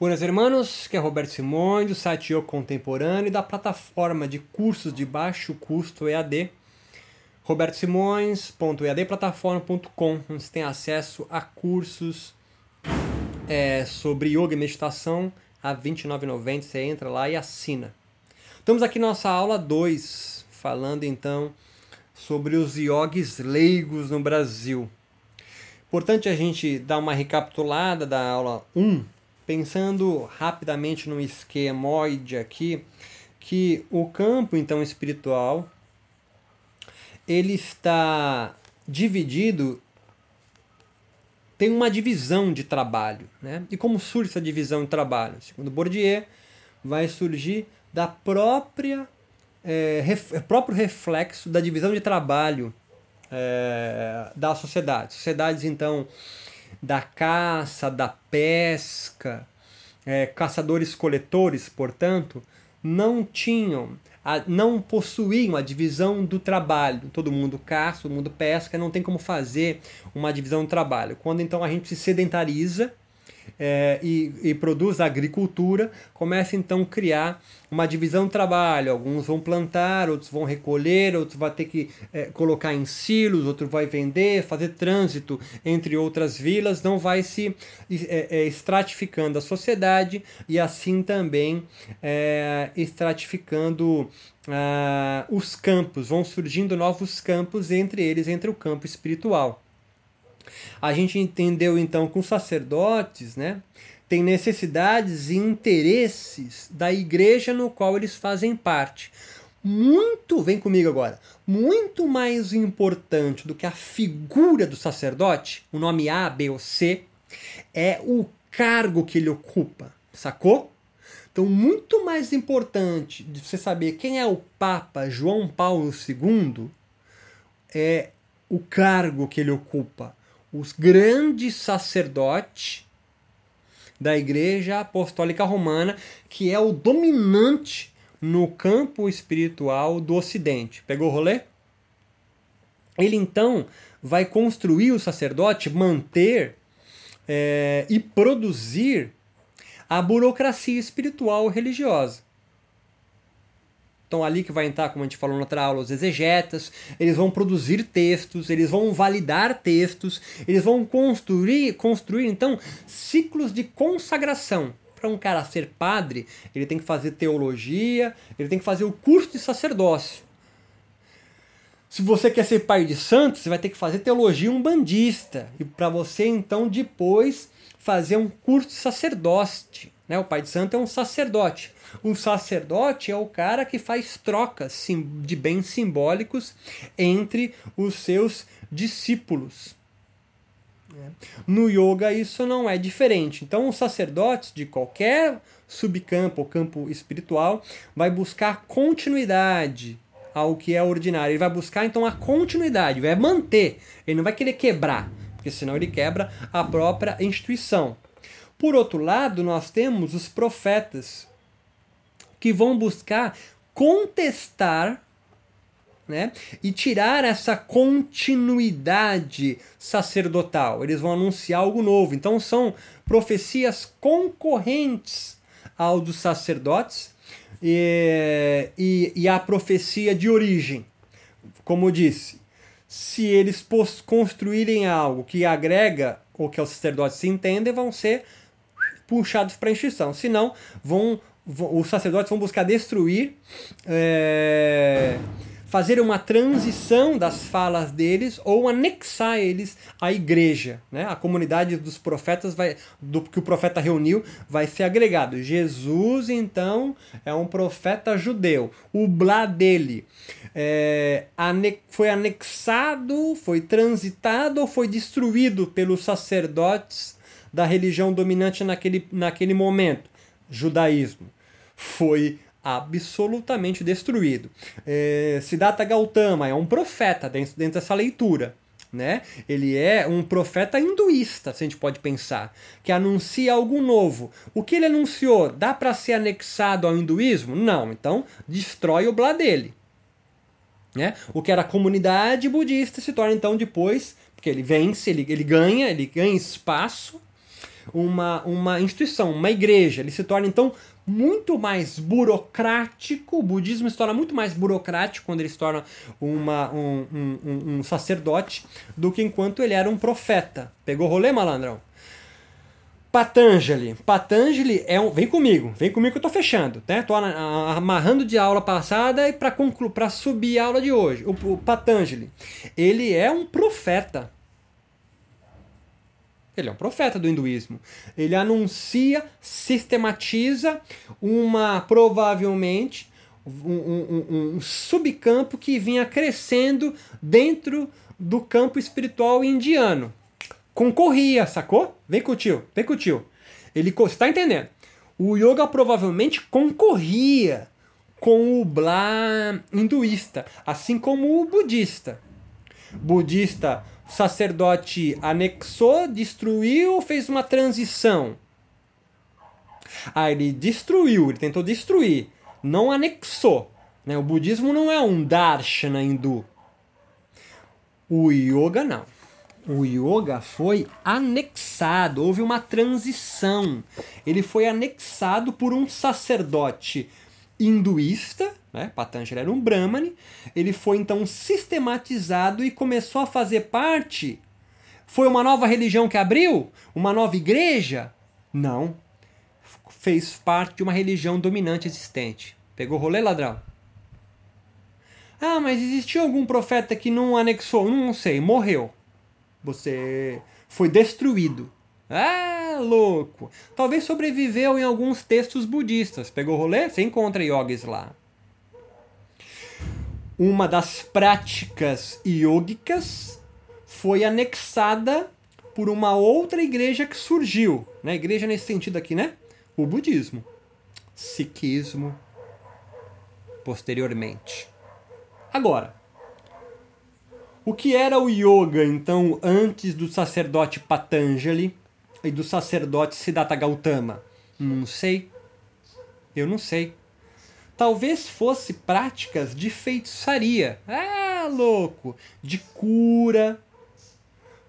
Buenas hermanos, que é Roberto Simões, do site Eu Contemporâneo e da plataforma de cursos de baixo custo EAD, robertosimões.eadplataforma.com, onde você tem acesso a cursos é, sobre yoga e meditação a R$ 29,90. Você entra lá e assina. Estamos aqui na nossa aula 2, falando então sobre os yogis leigos no Brasil. Importante a gente dar uma recapitulada da aula 1, um, pensando rapidamente no esquemoide aqui, que o campo então espiritual ele está dividido tem uma divisão de trabalho, né? E como surge essa divisão de trabalho? Segundo Bourdieu, vai surgir da própria é, ref, próprio reflexo da divisão de trabalho é, da sociedade. Sociedades então da caça, da pesca, é, caçadores-coletores, portanto, não tinham, a, não possuíam a divisão do trabalho. Todo mundo caça, todo mundo pesca, não tem como fazer uma divisão do trabalho. Quando então a gente se sedentariza, é, e, e, produz agricultura, começa então a criar uma divisão de trabalho. Alguns vão plantar, outros vão recolher, outros vão ter que é, colocar em silos, outro vai vender, fazer trânsito entre outras vilas, não vai se é, é estratificando a sociedade e assim também é, estratificando ah, os campos, vão surgindo novos campos, entre eles entre o campo espiritual. A gente entendeu então que os sacerdotes, né, têm necessidades e interesses da igreja no qual eles fazem parte. Muito, vem comigo agora, muito mais importante do que a figura do sacerdote, o nome A, B ou C, é o cargo que ele ocupa, sacou? Então, muito mais importante de você saber quem é o Papa João Paulo II é o cargo que ele ocupa os grandes sacerdotes da Igreja Apostólica Romana, que é o dominante no campo espiritual do Ocidente. Pegou o rolê? Ele então vai construir o sacerdote, manter é, e produzir a burocracia espiritual religiosa. Então, ali que vai entrar, como a gente falou na outra aula, os exegetas, eles vão produzir textos, eles vão validar textos, eles vão construir, construir então, ciclos de consagração. Para um cara ser padre, ele tem que fazer teologia, ele tem que fazer o curso de sacerdócio. Se você quer ser pai de santo, você vai ter que fazer teologia umbandista. E para você, então, depois fazer um curso de sacerdote. Né? O pai de santo é um sacerdote. O sacerdote é o cara que faz trocas de bens simbólicos entre os seus discípulos. É. No yoga isso não é diferente. Então os sacerdotes de qualquer subcampo ou campo espiritual vai buscar continuidade ao que é ordinário. Ele vai buscar então a continuidade, vai manter. Ele não vai querer quebrar, porque senão ele quebra a própria instituição. Por outro lado, nós temos os profetas, que vão buscar contestar né? E tirar essa continuidade sacerdotal. Eles vão anunciar algo novo. Então são profecias concorrentes ao dos sacerdotes e, e, e a profecia de origem. Como eu disse, se eles construírem algo que agrega o que os sacerdotes entendem, vão ser puxados para a instituição. Senão, vão os sacerdotes vão buscar destruir, é, fazer uma transição das falas deles ou anexar eles à igreja. Né? A comunidade dos profetas, vai, do que o profeta reuniu, vai ser agregado. Jesus, então, é um profeta judeu. O blá dele é, ane foi anexado, foi transitado ou foi destruído pelos sacerdotes da religião dominante naquele, naquele momento judaísmo foi absolutamente destruído. É, Siddhartha Gautama é um profeta dentro, dentro dessa leitura. Né? Ele é um profeta hinduísta, se a gente pode pensar, que anuncia algo novo. O que ele anunciou dá para ser anexado ao hinduísmo? Não, então destrói o blá dele. Né? O que era comunidade budista se torna então depois, porque ele vence, ele, ele ganha, ele ganha espaço uma, uma instituição, uma igreja. Ele se torna então muito mais burocrático. O budismo se torna muito mais burocrático quando ele se torna uma, um, um, um sacerdote do que enquanto ele era um profeta. Pegou rolê, malandrão? Patanjali. Patanjali é um. Vem comigo, vem comigo que eu tô fechando, né? Tô amarrando de aula passada e para concluir, para subir a aula de hoje. O Patanjali, ele é um profeta. Ele é um profeta do hinduísmo. Ele anuncia, sistematiza uma, provavelmente, um, um, um, subcampo que vinha crescendo dentro do campo espiritual indiano. Concorria, sacou? Vem com o tio, vem com o tio. Ele, você tá entendendo? O yoga provavelmente concorria com o Blá hinduísta, assim como o budista. Budista sacerdote anexou, destruiu, fez uma transição. Ah, ele destruiu, ele tentou destruir, não anexou. Né? O budismo não é um darshana hindu. O yoga não. O yoga foi anexado, houve uma transição. Ele foi anexado por um sacerdote hinduísta né? Patanjali era um Brahmane, ele foi então sistematizado e começou a fazer parte. Foi uma nova religião que abriu? Uma nova igreja? Não. Fez parte de uma religião dominante existente. Pegou rolê, ladrão? Ah, mas existiu algum profeta que não anexou? Não sei, morreu. Você foi destruído. Ah, louco! Talvez sobreviveu em alguns textos budistas. Pegou rolê? Você encontra yogis lá uma das práticas iógicas foi anexada por uma outra igreja que surgiu. Né? Igreja nesse sentido aqui, né? O budismo. Sikhismo. Posteriormente. Agora, o que era o yoga, então, antes do sacerdote Patanjali e do sacerdote Siddhartha Gautama? Não sei. Eu não sei talvez fosse práticas de feitiçaria. Ah, louco! De cura.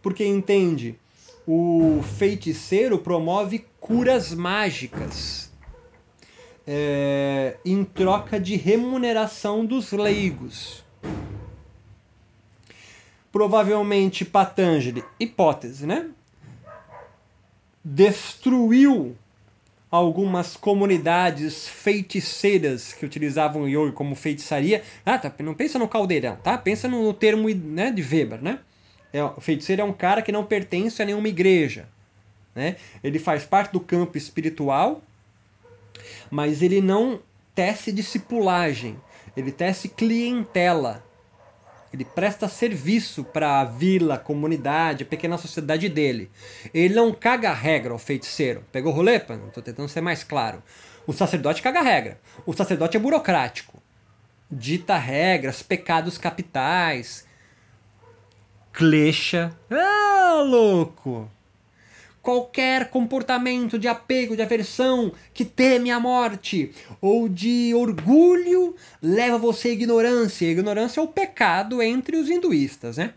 Porque entende, o feiticeiro promove curas mágicas é, em troca de remuneração dos leigos. Provavelmente Patanjali, hipótese, né? Destruiu algumas comunidades feiticeiras que utilizavam o yoga como feitiçaria. Ah, tá, não pensa no caldeirão, tá? Pensa no termo né, de Weber, né? É, o feiticeiro é um cara que não pertence a nenhuma igreja. Né? Ele faz parte do campo espiritual, mas ele não tece discipulagem, ele tece clientela. Ele presta serviço para a vila, comunidade, a pequena sociedade dele. Ele não caga a regra, o feiticeiro. Pegou o rolê? Estou tentando ser mais claro. O sacerdote caga a regra. O sacerdote é burocrático. Dita regras, pecados capitais. Clecha. Ah, louco! Qualquer comportamento de apego, de aversão, que teme a morte, ou de orgulho, leva você à ignorância. A ignorância é o pecado entre os hinduístas, né?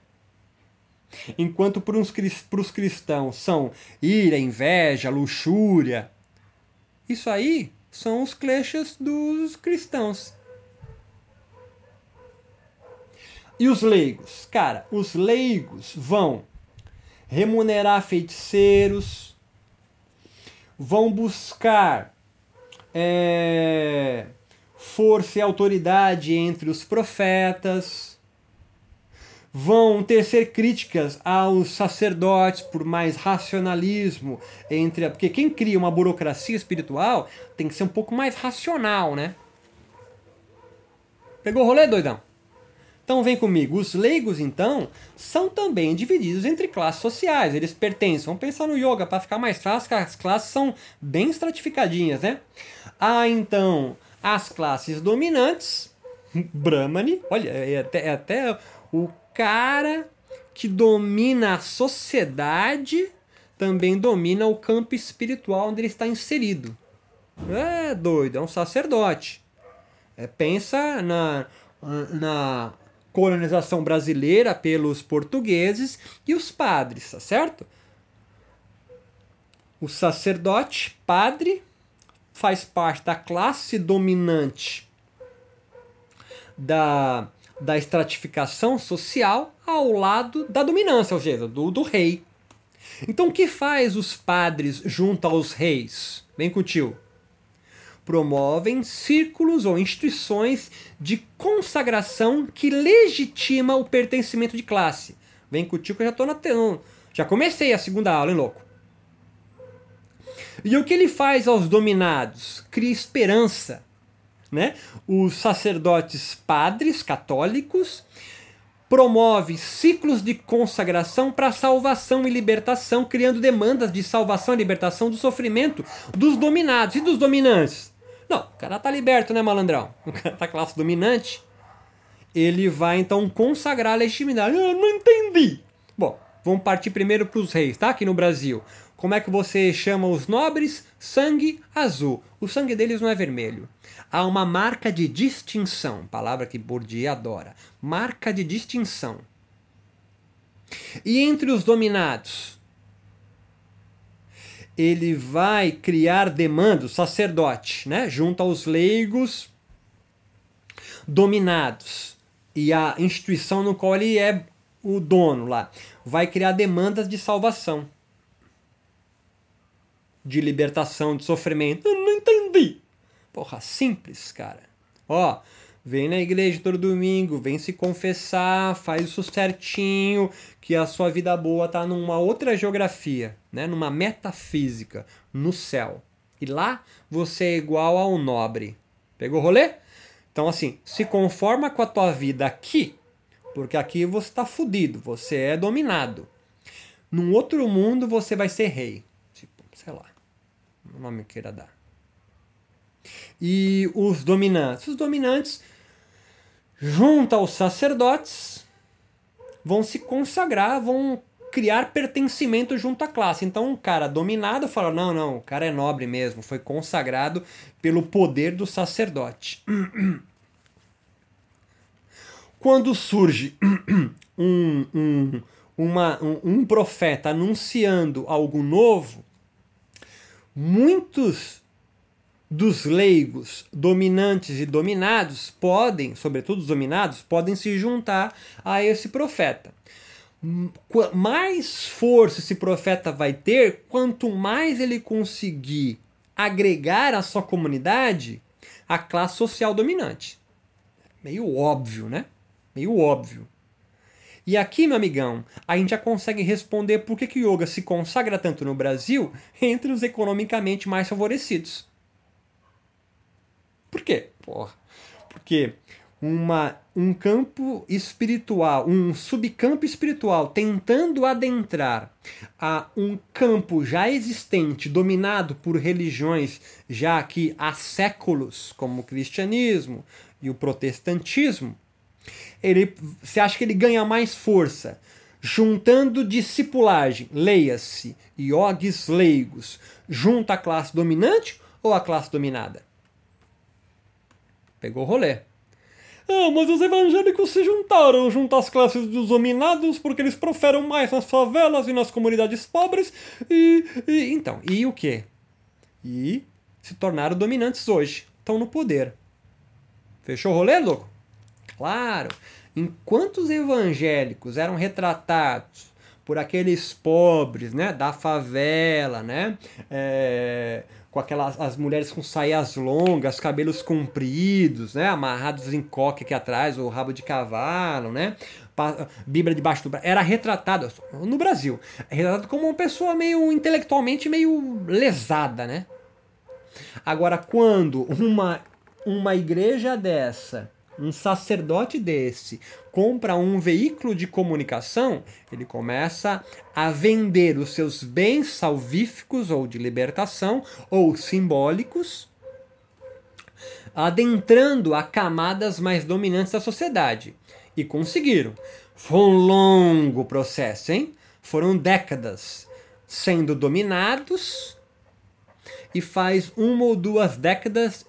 Enquanto para os cristãos são ira, inveja, luxúria. Isso aí são os kleshas dos cristãos. E os leigos? Cara, os leigos vão remunerar feiticeiros, vão buscar é, força e autoridade entre os profetas, vão tecer críticas aos sacerdotes por mais racionalismo entre porque quem cria uma burocracia espiritual tem que ser um pouco mais racional, né? Pegou o rolê, doidão? Então vem comigo, os leigos então são também divididos entre classes sociais, eles pertencem, vamos pensar no yoga para ficar mais fácil, que as classes são bem estratificadinhas, né? Há então as classes dominantes, Brahmani, olha, é até, é até o cara que domina a sociedade também domina o campo espiritual onde ele está inserido. É doido, é um sacerdote. É, pensa na, na colonização brasileira pelos portugueses e os padres, tá certo? O sacerdote, padre, faz parte da classe dominante da, da estratificação social ao lado da dominância, ou seja, do, do rei. Então, o que faz os padres junto aos reis? Vem com o tio. Promovem círculos ou instituições de consagração que legitima o pertencimento de classe. Vem tio que eu já tô na Já comecei a segunda aula, hein, louco? E o que ele faz aos dominados? Cria esperança. Né? Os sacerdotes padres católicos promove ciclos de consagração para salvação e libertação, criando demandas de salvação e libertação do sofrimento dos dominados e dos dominantes. Não, o cara tá liberto, né, malandrão? O cara tá classe dominante. Ele vai então consagrar a legitimidade. Eu não entendi. Bom, vamos partir primeiro para os reis, tá? Aqui no Brasil. Como é que você chama os nobres? Sangue azul. O sangue deles não é vermelho. Há uma marca de distinção, palavra que Bourdieu adora. Marca de distinção. E entre os dominados? Ele vai criar demandas, sacerdote, né? junto aos leigos dominados. E a instituição no qual ele é o dono lá vai criar demandas de salvação de libertação, de sofrimento. Eu não entendi. Porra, simples, cara. Ó, vem na igreja todo domingo, vem se confessar, faz isso certinho, que a sua vida boa tá numa outra geografia, né? Numa metafísica, no céu. E lá você é igual ao nobre. Pegou o rolê? Então assim, se conforma com a tua vida aqui, porque aqui você tá fudido, você é dominado. Num outro mundo você vai ser rei. Tipo, sei lá o nome queira dar. E os dominantes. Os dominantes, junto aos sacerdotes, vão se consagrar, vão criar pertencimento junto à classe. Então, um cara dominado fala: não, não, o cara é nobre mesmo, foi consagrado pelo poder do sacerdote. Quando surge um, um, uma, um, um profeta anunciando algo novo, muitos dos leigos dominantes e dominados podem, sobretudo os dominados, podem se juntar a esse profeta. Mais força esse profeta vai ter, quanto mais ele conseguir agregar à sua comunidade a classe social dominante. Meio óbvio, né? Meio óbvio. E aqui, meu amigão, a gente já consegue responder por que, que o yoga se consagra tanto no Brasil entre os economicamente mais favorecidos. Por quê? Porra. Porque uma, um campo espiritual, um subcampo espiritual tentando adentrar a um campo já existente, dominado por religiões já aqui há séculos, como o cristianismo e o protestantismo, ele, você acha que ele ganha mais força juntando discipulagem, leia-se, iogues leigos, junto à classe dominante ou à classe dominada? Pegou o rolê. Ah, mas os evangélicos se juntaram junto às classes dos dominados porque eles proferam mais nas favelas e nas comunidades pobres e, e então, e o quê? E se tornaram dominantes hoje, estão no poder. Fechou o rolê, louco? Claro, enquanto os evangélicos eram retratados por aqueles pobres, né, da favela, né, é, com aquelas as mulheres com saias longas, cabelos compridos, né, amarrados em coque aqui atrás, ou rabo de cavalo, né, Bíblia debaixo do braço, era retratado no Brasil, é retratado como uma pessoa meio intelectualmente meio lesada, né? Agora, quando uma uma igreja dessa um sacerdote desse compra um veículo de comunicação, ele começa a vender os seus bens salvíficos ou de libertação ou simbólicos, adentrando a camadas mais dominantes da sociedade. E conseguiram. Foi um longo processo, hein? Foram décadas sendo dominados e faz uma ou duas décadas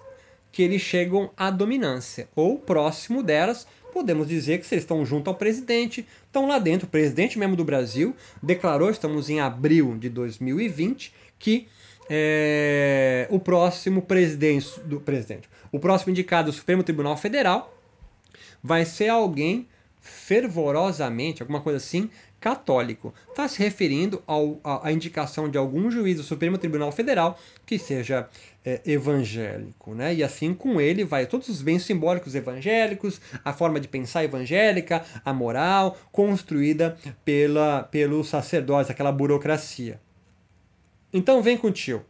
que eles chegam à dominância, ou próximo delas, podemos dizer que eles estão junto ao presidente, estão lá dentro. O presidente mesmo do Brasil declarou, estamos em abril de 2020, que é, o próximo presidente do presidente, o próximo indicado do Supremo Tribunal Federal vai ser alguém fervorosamente, alguma coisa assim, católico. Está se referindo à indicação de algum juiz do Supremo Tribunal Federal que seja é, evangélico. Né? E assim com ele vai todos os bens simbólicos evangélicos, a forma de pensar evangélica, a moral construída pela, pelos sacerdotes, aquela burocracia. Então vem com o tio.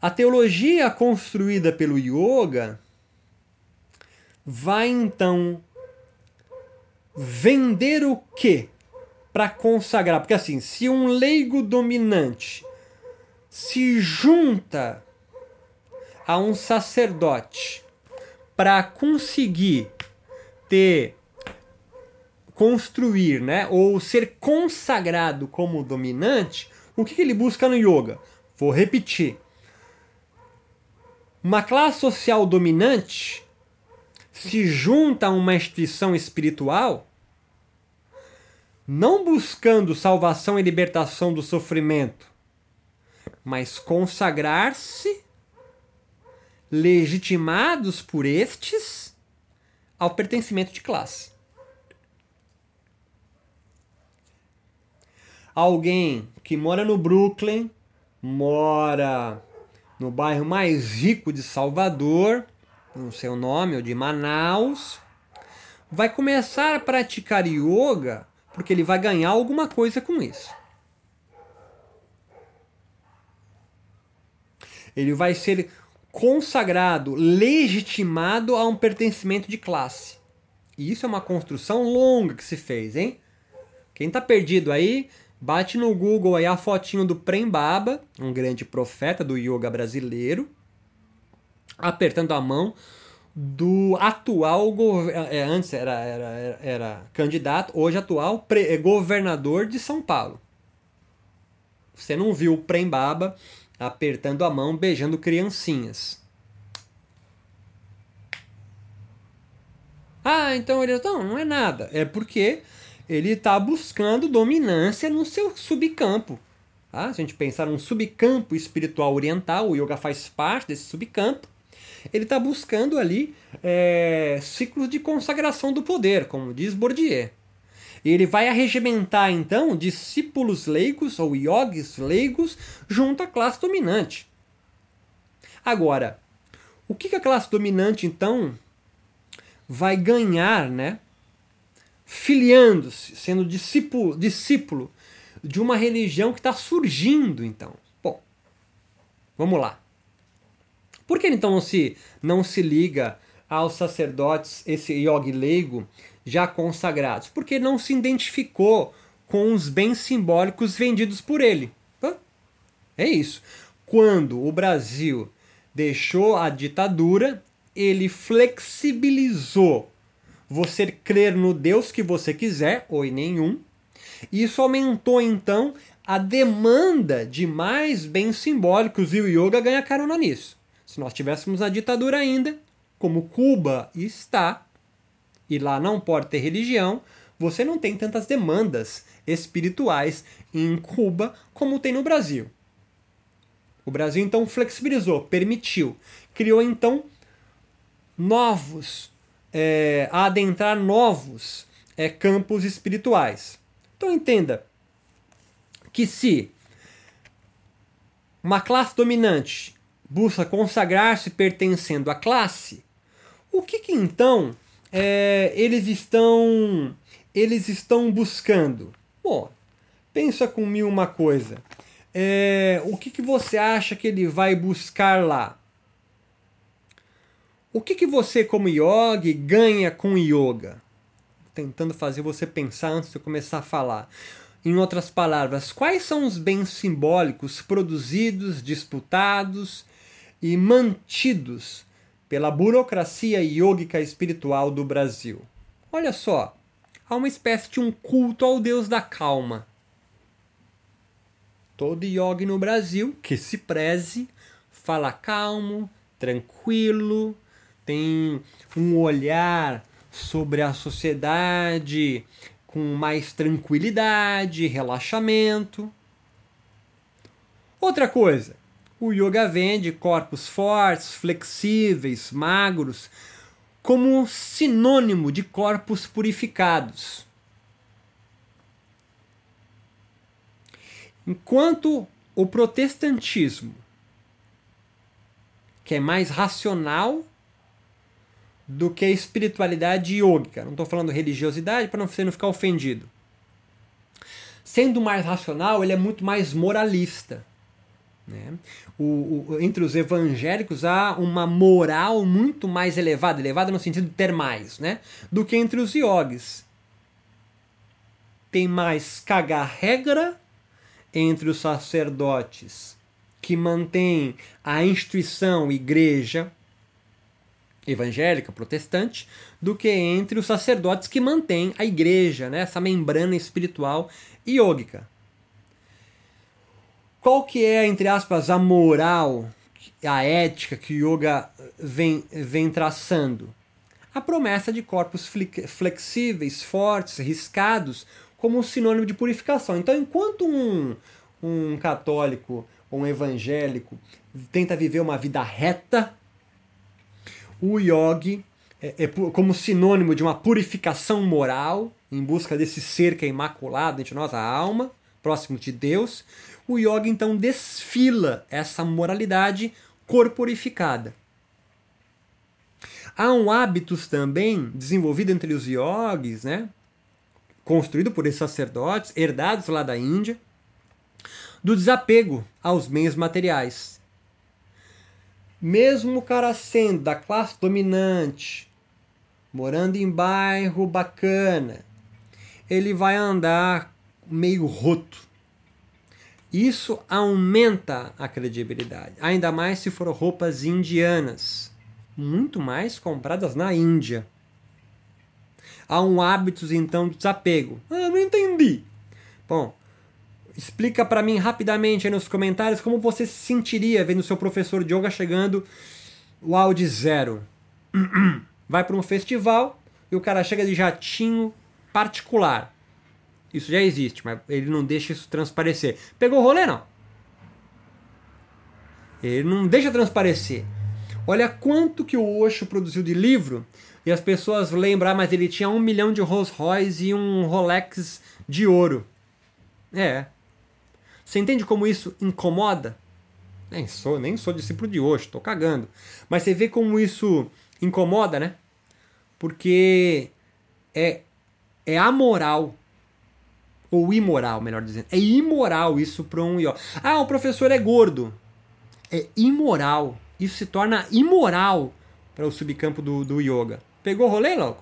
A teologia construída pelo yoga vai então vender o quê? Para consagrar. Porque assim, se um leigo dominante se junta a um sacerdote para conseguir ter construir, né, ou ser consagrado como dominante, o que, que ele busca no yoga? Vou repetir. Uma classe social dominante se junta a uma instituição espiritual, não buscando salvação e libertação do sofrimento, mas consagrar-se, legitimados por estes, ao pertencimento de classe. Alguém que mora no Brooklyn, mora no bairro mais rico de Salvador, não sei o nome, ou de Manaus, vai começar a praticar yoga porque ele vai ganhar alguma coisa com isso. Ele vai ser consagrado, legitimado a um pertencimento de classe. E isso é uma construção longa que se fez, hein? Quem está perdido aí, bate no Google aí a fotinho do Prem Baba, um grande profeta do yoga brasileiro apertando a mão do atual é, antes era, era, era, era, candidato, hoje atual é, governador de São Paulo. Você não viu o Prembaba apertando a mão, beijando criancinhas. Ah, então ele não, não é nada. É porque ele está buscando dominância no seu subcampo. Ah, se a gente pensar num subcampo espiritual oriental, o yoga faz parte desse subcampo ele está buscando ali é, ciclos de consagração do poder, como diz Bourdieu. Ele vai arregimentar então discípulos leigos ou yogis leigos junto à classe dominante. Agora, o que, que a classe dominante então vai ganhar, né? Filiando-se, sendo discípulo, discípulo de uma religião que está surgindo, então. Bom, vamos lá. Por que então não se, não se liga aos sacerdotes, esse yogi leigo, já consagrados? Porque não se identificou com os bens simbólicos vendidos por ele. É isso. Quando o Brasil deixou a ditadura, ele flexibilizou você crer no Deus que você quiser, ou em nenhum. Isso aumentou então a demanda de mais bens simbólicos e o yoga ganha carona nisso. Se nós tivéssemos a ditadura ainda, como Cuba está, e lá não pode ter religião, você não tem tantas demandas espirituais em Cuba como tem no Brasil. O Brasil então flexibilizou, permitiu, criou então novos, é, adentrar novos é, campos espirituais. Então entenda que se uma classe dominante busca consagrar-se pertencendo à classe, o que, que então é, eles estão eles estão buscando? Bom, pensa comigo uma coisa. É, o que, que você acha que ele vai buscar lá? O que, que você, como yogi, ganha com yoga? Tentando fazer você pensar antes de eu começar a falar. Em outras palavras, quais são os bens simbólicos produzidos, disputados e mantidos pela burocracia yógica espiritual do Brasil. Olha só, há uma espécie de um culto ao deus da calma. Todo yogi no Brasil que se preze fala calmo, tranquilo, tem um olhar sobre a sociedade com mais tranquilidade, relaxamento. Outra coisa, o yoga vende corpos fortes, flexíveis, magros, como sinônimo de corpos purificados. Enquanto o protestantismo, que é mais racional do que a espiritualidade yoga, não estou falando religiosidade para você não ficar ofendido. Sendo mais racional, ele é muito mais moralista. Né? O, o, entre os evangélicos há uma moral muito mais elevada, elevada no sentido de ter mais, né? do que entre os yogis. Tem mais cagar regra entre os sacerdotes que mantêm a instituição igreja evangélica, protestante, do que entre os sacerdotes que mantêm a igreja, né? essa membrana espiritual iógica. Qual que é, entre aspas, a moral, a ética que o yoga vem, vem traçando? A promessa de corpos flexíveis, fortes, riscados, como sinônimo de purificação. Então, enquanto um, um católico ou um evangélico tenta viver uma vida reta, o yogi é, é, como sinônimo de uma purificação moral, em busca desse ser que é imaculado entre nós, a alma, próximo de Deus, o yoga então desfila essa moralidade corporificada. Há um hábitos também desenvolvido entre os yogis, né? construído por esses sacerdotes, herdados lá da Índia, do desapego aos bens materiais. Mesmo o cara sendo da classe dominante, morando em bairro bacana, ele vai andar meio roto. Isso aumenta a credibilidade, ainda mais se for roupas indianas, muito mais compradas na Índia. Há um hábito então de desapego. Ah, não entendi. Bom, explica para mim rapidamente aí nos comentários como você se sentiria vendo seu professor de yoga chegando o Audi zero. Vai para um festival e o cara chega de jatinho particular. Isso já existe, mas ele não deixa isso transparecer. Pegou o rolê, não? Ele não deixa transparecer. Olha quanto que o Osho produziu de livro e as pessoas lembram, ah, mas ele tinha um milhão de Rolls Royce e um Rolex de ouro. É. Você entende como isso incomoda? Nem sou, nem sou discípulo de Osho, tô cagando. Mas você vê como isso incomoda, né? Porque é, é amoral ou imoral, melhor dizendo. É imoral isso para um yoga. Ah, o professor é gordo. É imoral. Isso se torna imoral para o subcampo do, do yoga. Pegou o rolê, logo?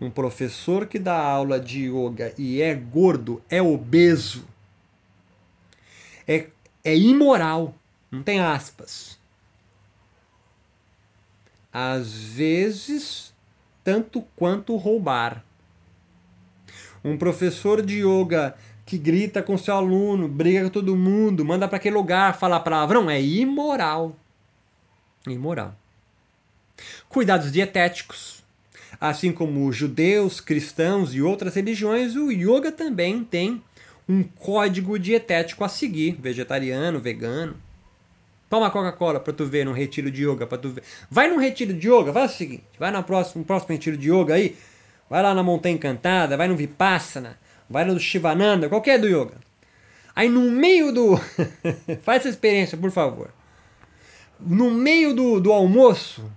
Um professor que dá aula de yoga e é gordo, é obeso, é, é imoral. Não tem aspas. Às vezes, tanto quanto roubar. Um professor de yoga que grita com seu aluno, briga com todo mundo, manda para aquele lugar falar palavrão, é imoral. Imoral. Cuidados dietéticos. Assim como judeus, cristãos e outras religiões, o yoga também tem um código dietético a seguir, vegetariano, vegano. Toma Coca-Cola para tu ver num retiro de yoga, para tu ver. Vai num retiro de yoga, faz o seguinte, vai no próximo, no próximo retiro de yoga aí, Vai lá na Montanha Encantada, vai no Vipassana, vai no Shivananda, qualquer do yoga. Aí no meio do. Faz essa experiência, por favor. No meio do, do almoço,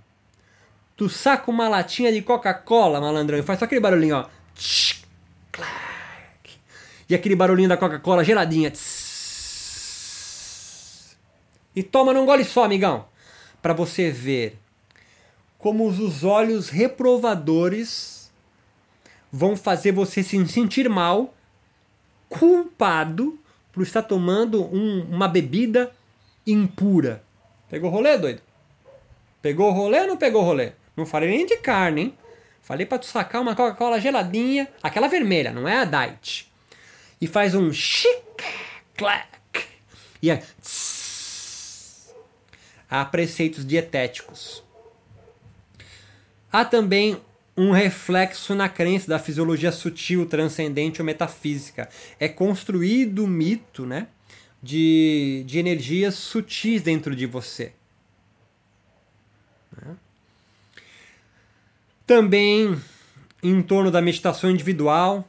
tu saca uma latinha de Coca-Cola, malandrão, faz só aquele barulhinho, ó. E aquele barulhinho da Coca-Cola geladinha. E toma num gole só, amigão. Para você ver como os olhos reprovadores vão fazer você se sentir mal, culpado por estar tomando um, uma bebida impura. Pegou rolê, doido? Pegou rolê ou não pegou rolê? Não falei nem de carne, hein? Falei para tu sacar uma Coca-Cola geladinha, aquela vermelha, não é a Diet. E faz um chic, clack. E é. Há preceitos dietéticos. Há também um reflexo na crença da fisiologia sutil, transcendente ou metafísica. É construído o mito, né? de, de energias sutis dentro de você. Né? Também em torno da meditação individual,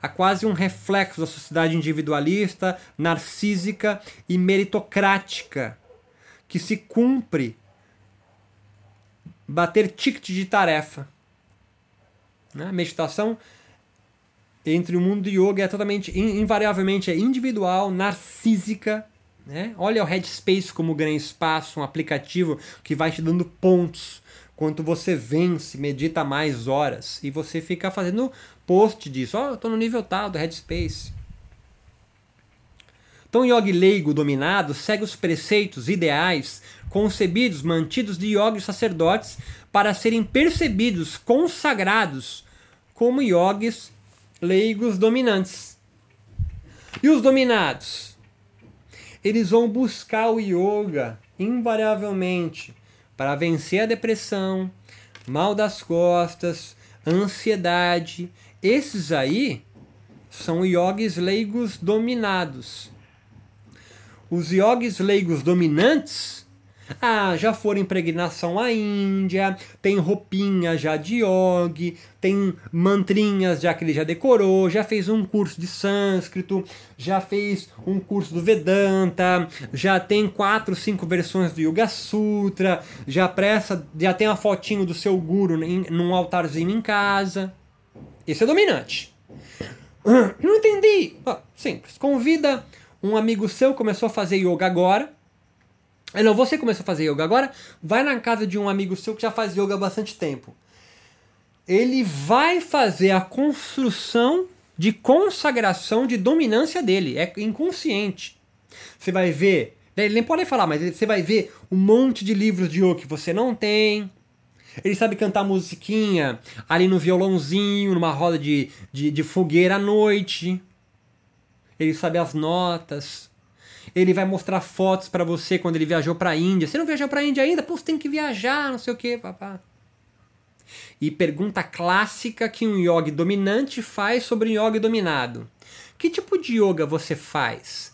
há quase um reflexo da sociedade individualista, narcísica e meritocrática que se cumpre bater ticket de tarefa. Né? Meditação entre o mundo do yoga é totalmente, invariavelmente, é individual, narcísica. Né? Olha o Headspace como ganha espaço, um aplicativo que vai te dando pontos quanto você vence, medita mais horas e você fica fazendo post disso. Ó, oh, eu tô no nível tal do Headspace. Então, o yogi leigo dominado segue os preceitos ideais concebidos, mantidos de yogis sacerdotes para serem percebidos, consagrados como yogis leigos dominantes. E os dominados? Eles vão buscar o yoga invariavelmente para vencer a depressão, mal das costas, ansiedade. Esses aí são yogis leigos dominados. Os yogis leigos dominantes ah, já foram impregnação à Índia, tem roupinha já de yogi, tem mantrinhas já que ele já decorou, já fez um curso de sânscrito, já fez um curso do Vedanta, já tem quatro, cinco versões do Yoga Sutra, já presta, já tem uma fotinho do seu guru em, num altarzinho em casa. Esse é dominante. Não entendi. Ah, simples. Convida um amigo seu, começou a fazer yoga agora é, não, você começou a fazer yoga agora, vai na casa de um amigo seu que já faz yoga há bastante tempo. Ele vai fazer a construção de consagração de dominância dele, é inconsciente. Você vai ver, ele nem pode falar, mas você vai ver um monte de livros de yoga que você não tem. Ele sabe cantar musiquinha ali no violãozinho, numa roda de, de, de fogueira à noite. Ele sabe as notas ele vai mostrar fotos para você quando ele viajou para a Índia. Você não viajou para a Índia ainda? Pô, você tem que viajar, não sei o que, papá. E pergunta clássica que um yogi dominante faz sobre um yogi dominado. Que tipo de yoga você faz?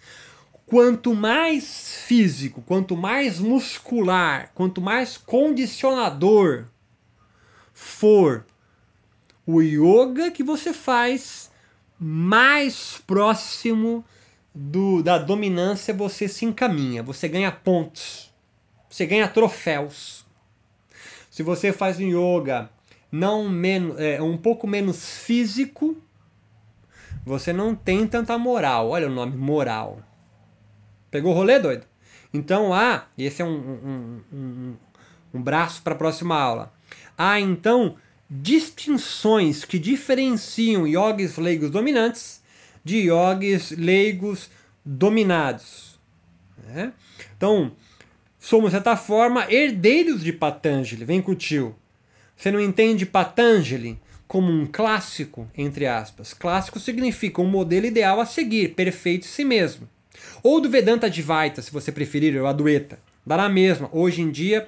Quanto mais físico, quanto mais muscular, quanto mais condicionador for o yoga que você faz, mais próximo do, da dominância você se encaminha, você ganha pontos, você ganha troféus. Se você faz um yoga não menos, é, um pouco menos físico, você não tem tanta moral. Olha o nome, moral. Pegou o rolê, doido? Então há, ah, esse é um, um, um, um braço para a próxima aula. Há então distinções que diferenciam yogis leigos dominantes de yogis leigos dominados. Né? Então, somos, de certa forma, herdeiros de Patanjali. Vem com tio. Você não entende Patanjali como um clássico, entre aspas. Clássico significa um modelo ideal a seguir, perfeito em si mesmo. Ou do Vedanta Advaita, se você preferir, ou Adwaita. Dá na mesma. Hoje em dia,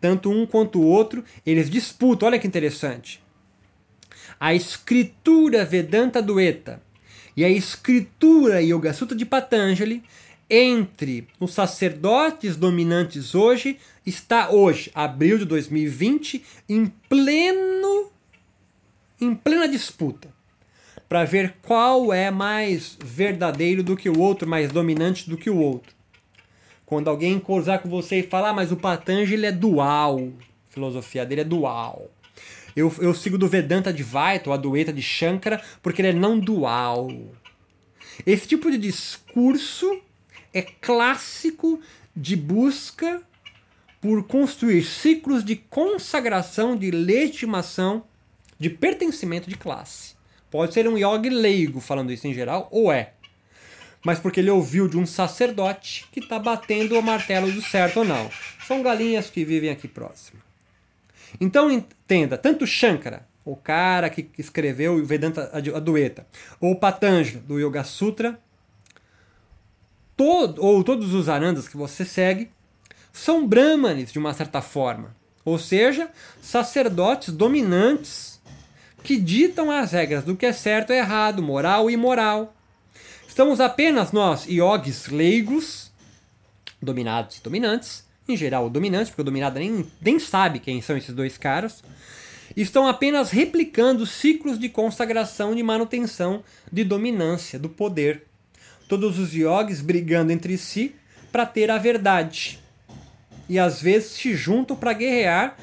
tanto um quanto o outro, eles disputam. Olha que interessante. A escritura Vedanta Adwaita e a escritura Yoga Sutra de Patanjali entre os sacerdotes dominantes hoje está hoje, abril de 2020, em pleno em plena disputa para ver qual é mais verdadeiro do que o outro, mais dominante do que o outro. Quando alguém cruzar com você e falar, ah, mas o Patanjali é dual, a filosofia dele é dual. Eu, eu sigo do Vedanta Advaita, ou a Dueta de Shankara, porque ele é não dual. Esse tipo de discurso é clássico de busca por construir ciclos de consagração, de legitimação, de pertencimento de classe. Pode ser um yogi leigo falando isso em geral, ou é. Mas porque ele ouviu de um sacerdote que está batendo o martelo do certo ou não. São galinhas que vivem aqui próximo. Então entenda, tanto Shankara, o cara que escreveu o Vedanta Adwaita, ou Patanjali, do Yoga Sutra, todo, ou todos os arandas que você segue, são brahmanes de uma certa forma. Ou seja, sacerdotes dominantes que ditam as regras do que é certo e errado, moral e imoral. Estamos apenas nós, iogues leigos, dominados e dominantes, em geral dominantes, porque o dominado nem, nem sabe quem são esses dois caras, estão apenas replicando ciclos de consagração de manutenção de dominância, do poder. Todos os yogis brigando entre si para ter a verdade. E às vezes se juntam para guerrear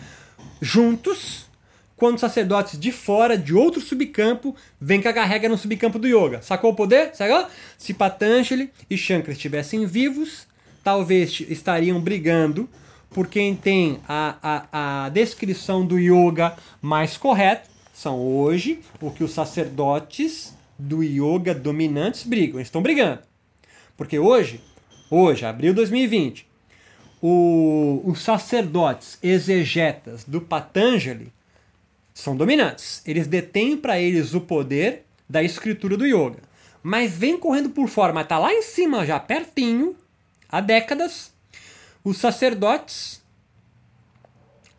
juntos quando sacerdotes de fora, de outro subcampo, vêm cagar regra no subcampo do yoga. Sacou o poder? Sacou? Se Patanjali e Shankar estivessem vivos, talvez estariam brigando por quem tem a, a, a descrição do yoga mais correta. São hoje o que os sacerdotes do yoga dominantes brigam. Estão brigando. Porque hoje, hoje, abril de 2020, o, os sacerdotes exegetas do Patanjali são dominantes. Eles detêm para eles o poder da escritura do yoga. Mas vem correndo por fora, mas tá lá em cima, já pertinho, há décadas, os sacerdotes,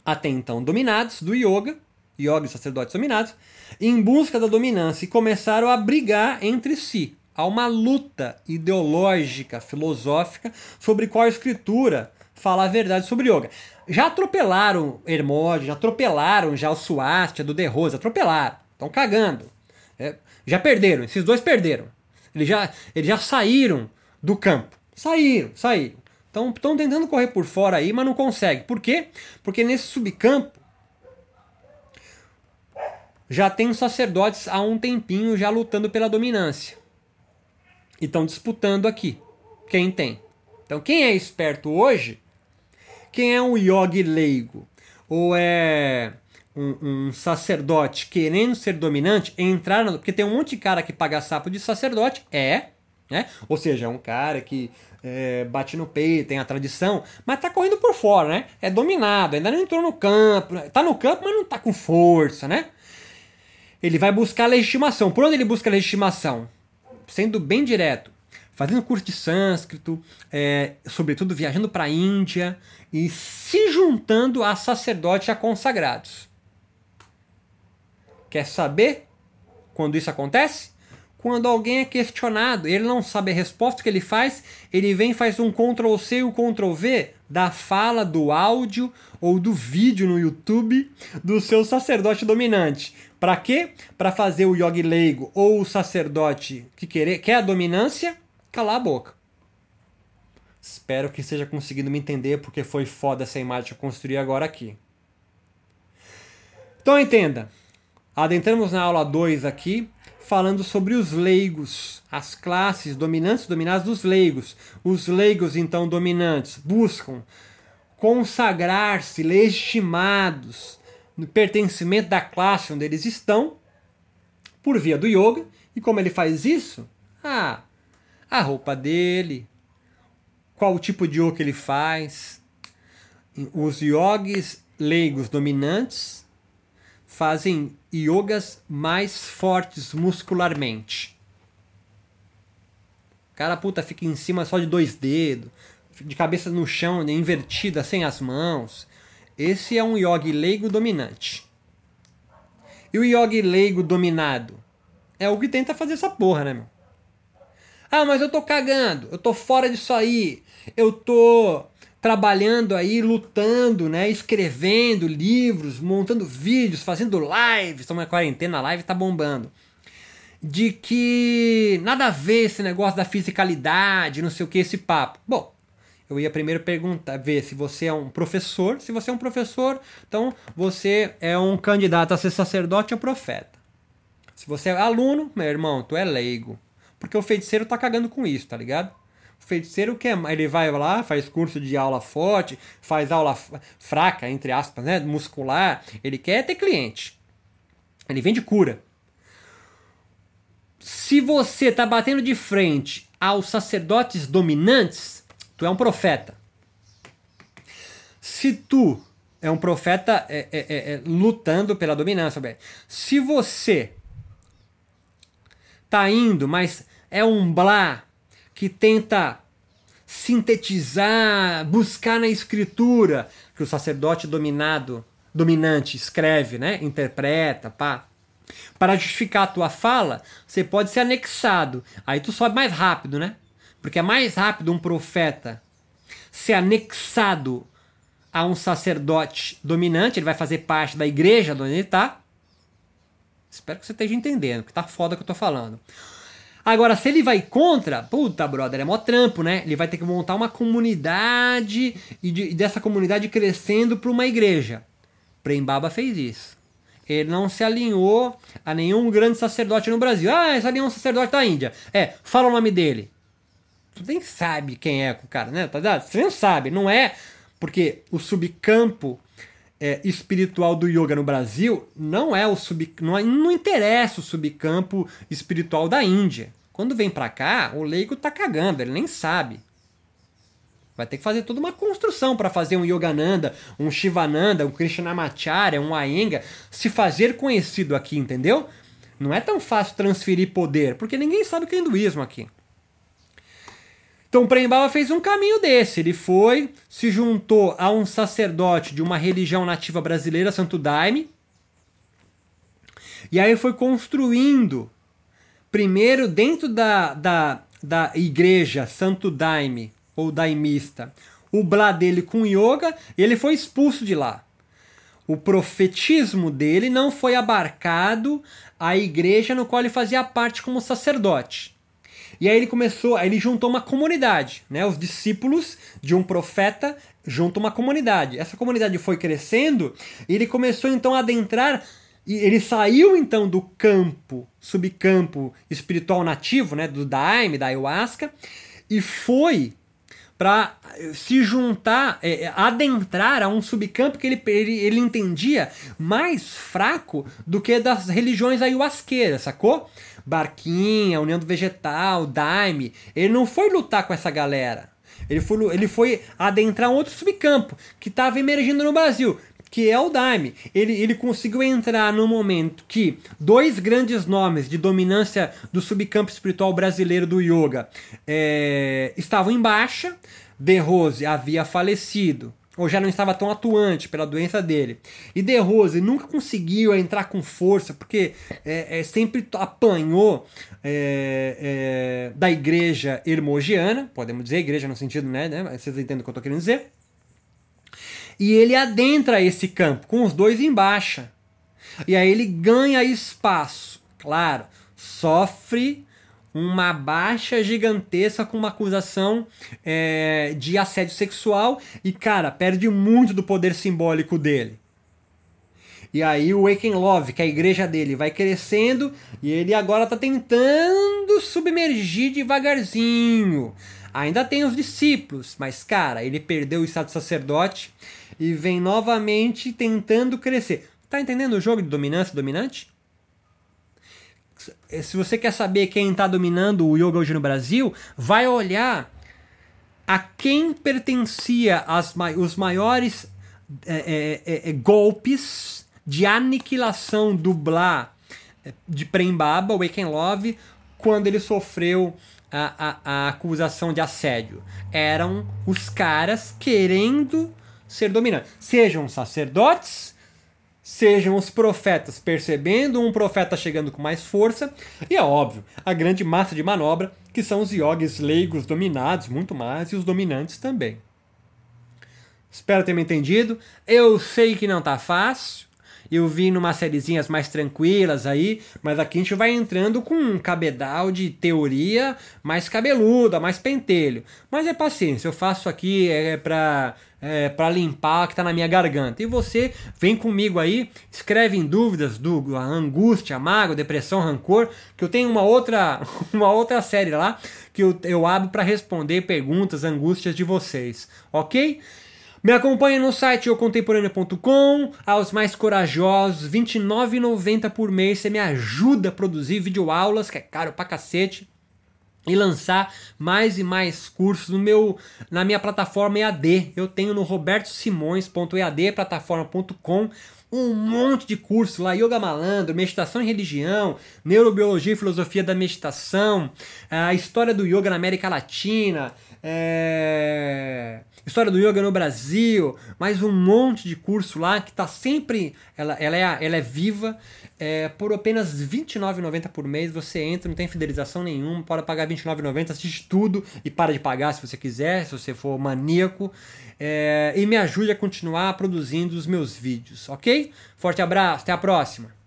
até então dominados do yoga, yoga e sacerdotes dominados, em busca da dominância começaram a brigar entre si. Há uma luta ideológica, filosófica, sobre qual escritura fala a verdade sobre yoga. Já atropelaram Hermógenes, já atropelaram já o Suástia do De Rosa, atropelaram. Estão cagando. É, já perderam, esses dois perderam. Eles já, eles já saíram do campo. Saíram, saíram. Estão tentando correr por fora aí, mas não conseguem. Por quê? Porque nesse subcampo já tem sacerdotes há um tempinho já lutando pela dominância. E estão disputando aqui. Quem tem? Então quem é esperto hoje quem é um yogi leigo? Ou é um, um, sacerdote querendo ser dominante, entrar no, porque tem um monte de cara que paga sapo de sacerdote, é, né? Ou seja, é um cara que é, bate no peito, tem a tradição, mas tá correndo por fora, né? É dominado, ainda não entrou no campo, né? tá no campo, mas não tá com força, né? Ele vai buscar legitimação. Por onde ele busca legitimação? Sendo bem direto, fazendo curso de sânscrito, é, sobretudo viajando para a Índia e se juntando a sacerdotes a consagrados. Quer saber quando isso acontece? Quando alguém é questionado, ele não sabe a resposta que ele faz, ele vem e faz um Ctrl C e um Ctrl V da fala, do áudio ou do vídeo no YouTube do seu sacerdote dominante. Para quê? Para fazer o yogi leigo ou o sacerdote que quer, quer a dominância calar a boca. Espero que esteja conseguindo me entender, porque foi foda essa imagem que eu construí agora aqui. Então entenda. Adentramos na aula 2 aqui, falando sobre os leigos, as classes dominantes dominadas dos leigos. Os leigos, então, dominantes, buscam consagrar-se legitimados no pertencimento da classe onde eles estão, por via do yoga. E como ele faz isso? Ah, a roupa dele, qual tipo de yoga ele faz. Os yogis leigos dominantes fazem yogas mais fortes muscularmente. O cara puta fica em cima só de dois dedos, de cabeça no chão, invertida, sem as mãos. Esse é um yogi leigo dominante. E o yogi leigo dominado? É o que tenta fazer essa porra, né, meu? Ah, mas eu tô cagando, eu tô fora disso aí, eu tô trabalhando aí, lutando, né, escrevendo livros, montando vídeos, fazendo lives, estamos na quarentena, a live tá bombando. De que nada a ver esse negócio da fisicalidade, não sei o que, esse papo. Bom, eu ia primeiro perguntar, ver se você é um professor. Se você é um professor, então você é um candidato a ser sacerdote ou profeta. Se você é aluno, meu irmão, tu é leigo. Porque o feiticeiro tá cagando com isso, tá ligado? Feiticeiro quer, ele vai lá, faz curso de aula forte, faz aula fraca, entre aspas, né, muscular, ele quer ter cliente. Ele vende cura. Se você tá batendo de frente aos sacerdotes dominantes, tu é um profeta. Se tu é um profeta é, é, é, é lutando pela dominância, se você tá indo, mas é um blá que tenta sintetizar, buscar na escritura que o sacerdote dominado, dominante escreve, né, interpreta, pá. Para justificar a tua fala, você pode ser anexado. Aí tu sobe mais rápido, né? Porque é mais rápido um profeta ser anexado a um sacerdote dominante, ele vai fazer parte da igreja onde ele está. Espero que você esteja entendendo, que tá foda que eu tô falando. Agora, se ele vai contra, puta, brother, é mó trampo, né? Ele vai ter que montar uma comunidade e, de, e dessa comunidade crescendo para uma igreja. Prembaba fez isso. Ele não se alinhou a nenhum grande sacerdote no Brasil. Ah, se alinhou um sacerdote da Índia. É, fala o nome dele. Tu nem sabe quem é o cara, né? Tá ligado? Você não sabe, não é porque o subcampo é, espiritual do yoga no Brasil não é o sub, não, é, não interessa o subcampo espiritual da Índia. Quando vem para cá, o leigo tá cagando, ele nem sabe. Vai ter que fazer toda uma construção para fazer um Yogananda, um Shivananda, um Krishnamacharya, um Ayenga se fazer conhecido aqui, entendeu? Não é tão fácil transferir poder, porque ninguém sabe o que é hinduísmo aqui. Então Prembaba fez um caminho desse. Ele foi, se juntou a um sacerdote de uma religião nativa brasileira, Santo Daime, e aí foi construindo, primeiro dentro da, da, da igreja Santo Daime, ou daimista, o blá dele com yoga, ele foi expulso de lá. O profetismo dele não foi abarcado à igreja no qual ele fazia parte como sacerdote. E aí ele começou, aí ele juntou uma comunidade, né? Os discípulos de um profeta juntam uma comunidade. Essa comunidade foi crescendo e ele começou então a adentrar e ele saiu então do campo, subcampo espiritual nativo, né, do daime, da ayahuasca, e foi para se juntar, é, é, adentrar a um subcampo que ele, ele, ele entendia mais fraco do que das religiões ayahuasqueiras, sacou? Barquinha, União do Vegetal, Daime. Ele não foi lutar com essa galera. Ele foi, ele foi adentrar um outro subcampo que estava emergindo no Brasil, que é o Daime. Ele, ele conseguiu entrar no momento que dois grandes nomes de dominância do subcampo espiritual brasileiro do yoga é, estavam em baixa. De Rose havia falecido, ou já não estava tão atuante pela doença dele. E De Rose nunca conseguiu entrar com força, porque é, é sempre apanhou é, é, da igreja hermogiana, podemos dizer igreja no sentido, né, né vocês entendem o que eu estou querendo dizer. E ele adentra esse campo, com os dois em baixa. E aí ele ganha espaço. Claro, sofre uma baixa gigantesca com uma acusação é, de assédio sexual e, cara, perde muito do poder simbólico dele. E aí o Waken Love, que é a igreja dele, vai crescendo e ele agora está tentando submergir devagarzinho. Ainda tem os discípulos, mas, cara, ele perdeu o estado sacerdote e vem novamente tentando crescer. Tá entendendo o jogo de dominância dominante? Se você quer saber quem está dominando o yoga hoje no Brasil, vai olhar a quem pertencia as, os maiores é, é, é, é, golpes de aniquilação do Blá é, de Prembaba, Waken Love, quando ele sofreu a, a, a acusação de assédio. Eram os caras querendo ser dominantes. Sejam sacerdotes, sejam os profetas percebendo um profeta chegando com mais força, e é óbvio, a grande massa de manobra, que são os yogis leigos dominados muito mais e os dominantes também. Espero ter me entendido. Eu sei que não tá fácil. Eu vi numa sériezinhas mais tranquilas aí, mas aqui a gente vai entrando com um cabedal de teoria mais cabeluda, mais pentelho. Mas é paciência, eu faço aqui é pra é, para limpar que está na minha garganta. E você vem comigo aí, escreve em dúvidas do angústia, mágoa, depressão, rancor, que eu tenho uma outra, uma outra série lá que eu, eu abro para responder perguntas, angústias de vocês, ok? Me acompanhe no site eucontemporâneo.com, aos mais corajosos, R$ 29,90 por mês, você me ajuda a produzir videoaulas, que é caro pra cacete e lançar mais e mais cursos no meu na minha plataforma EAD. Eu tenho no robertosimões.ead plataforma.com um monte de curso lá, yoga malandro, meditação e religião, neurobiologia e filosofia da meditação, a história do yoga na América Latina, é... História do Yoga no Brasil, mais um monte de curso lá que está sempre. Ela, ela, é, ela é viva. É, por apenas R$ 29,90 por mês você entra, não tem fidelização nenhuma, pode pagar R$ 29,90, assiste tudo e para de pagar se você quiser, se você for maníaco. É, e me ajude a continuar produzindo os meus vídeos, ok? Forte abraço, até a próxima!